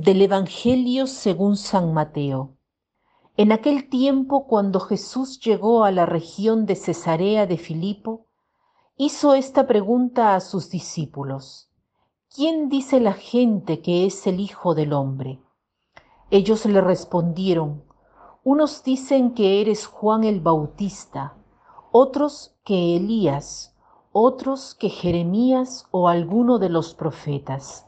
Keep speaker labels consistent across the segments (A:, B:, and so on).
A: Del Evangelio según San Mateo. En aquel tiempo, cuando Jesús llegó a la región de Cesarea de Filipo, hizo esta pregunta a sus discípulos. ¿Quién dice la gente que es el Hijo del Hombre? Ellos le respondieron, unos dicen que eres Juan el Bautista, otros que Elías, otros que Jeremías o alguno de los profetas.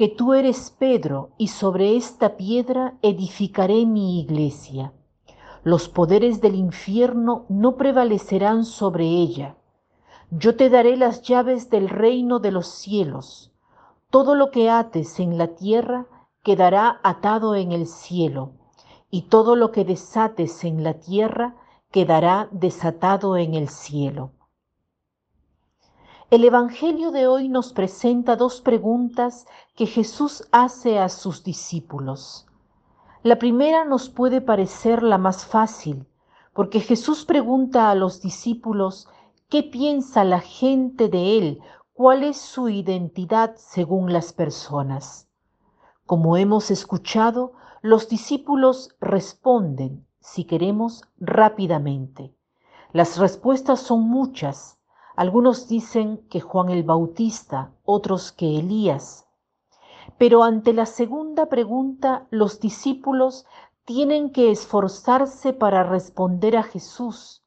A: que tú eres Pedro, y sobre esta piedra edificaré mi iglesia. Los poderes del infierno no prevalecerán sobre ella. Yo te daré las llaves del reino de los cielos. Todo lo que ates en la tierra quedará atado en el cielo, y todo lo que desates en la tierra quedará desatado en el cielo. El Evangelio de hoy nos presenta dos preguntas que Jesús hace a sus discípulos. La primera nos puede parecer la más fácil, porque Jesús pregunta a los discípulos qué piensa la gente de Él, cuál es su identidad según las personas. Como hemos escuchado, los discípulos responden, si queremos, rápidamente. Las respuestas son muchas, algunos dicen que Juan el Bautista, otros que Elías. Pero ante la segunda pregunta, los discípulos tienen que esforzarse para responder a Jesús,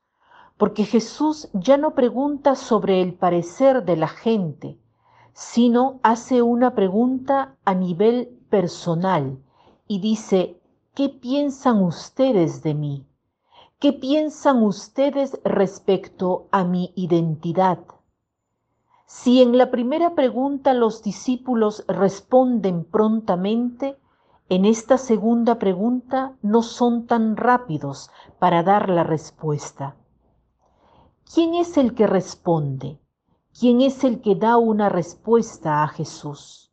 A: porque Jesús ya no pregunta sobre el parecer de la gente, sino hace una pregunta a nivel personal y dice, ¿qué piensan ustedes de mí? ¿Qué piensan ustedes respecto a mi identidad? Si en la primera pregunta los discípulos responden prontamente, en esta segunda pregunta no son tan rápidos para dar la respuesta. ¿Quién es el que responde? ¿Quién es el que da una respuesta a Jesús?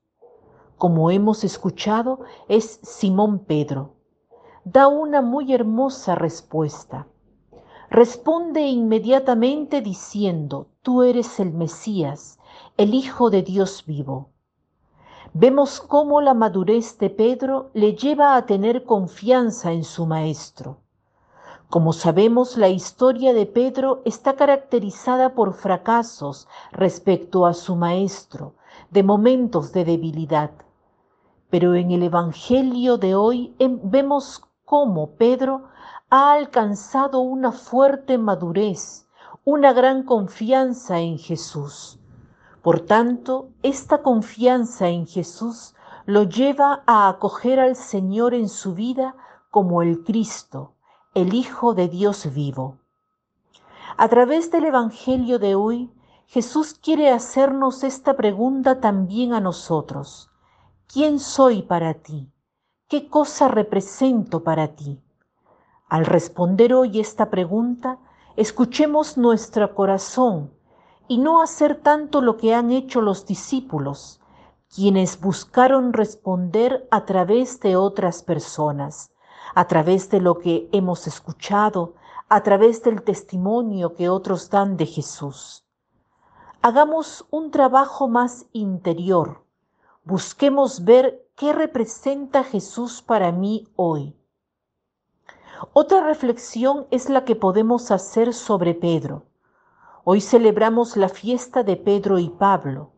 A: Como hemos escuchado, es Simón Pedro da una muy hermosa respuesta. Responde inmediatamente diciendo, tú eres el Mesías, el Hijo de Dios vivo. Vemos cómo la madurez de Pedro le lleva a tener confianza en su Maestro. Como sabemos, la historia de Pedro está caracterizada por fracasos respecto a su Maestro, de momentos de debilidad. Pero en el Evangelio de hoy em, vemos cómo Pedro ha alcanzado una fuerte madurez, una gran confianza en Jesús. Por tanto, esta confianza en Jesús lo lleva a acoger al Señor en su vida como el Cristo, el Hijo de Dios vivo. A través del Evangelio de hoy, Jesús quiere hacernos esta pregunta también a nosotros. ¿Quién soy para ti? ¿Qué cosa represento para ti? Al responder hoy esta pregunta, escuchemos nuestro corazón y no hacer tanto lo que han hecho los discípulos, quienes buscaron responder a través de otras personas, a través de lo que hemos escuchado, a través del testimonio que otros dan de Jesús. Hagamos un trabajo más interior, busquemos ver ¿Qué representa Jesús para mí hoy? Otra reflexión es la que podemos hacer sobre Pedro. Hoy celebramos la fiesta de Pedro y Pablo.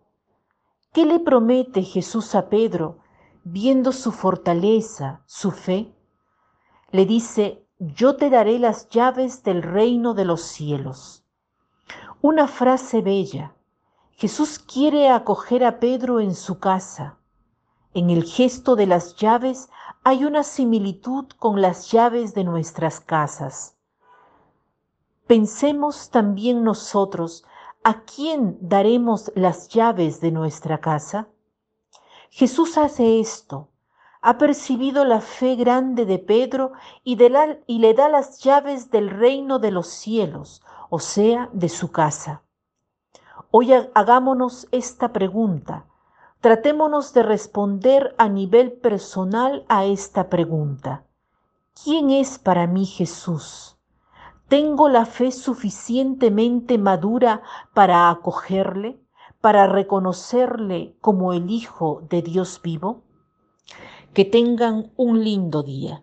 A: ¿Qué le promete Jesús a Pedro viendo su fortaleza, su fe? Le dice, yo te daré las llaves del reino de los cielos. Una frase bella. Jesús quiere acoger a Pedro en su casa en el gesto de las llaves hay una similitud con las llaves de nuestras casas. Pensemos también nosotros a quién daremos las llaves de nuestra casa. Jesús hace esto, ha percibido la fe grande de Pedro y, le da las llaves del reino de los cielos, o sea, de su casa. Hoy hagámonos esta pregunta. Tratémonos de responder a nivel personal a esta pregunta. ¿Quién es para mí Jesús? ¿Tengo la fe suficientemente madura para acogerle, para reconocerle como el Hijo de Dios vivo? Que tengan un lindo día.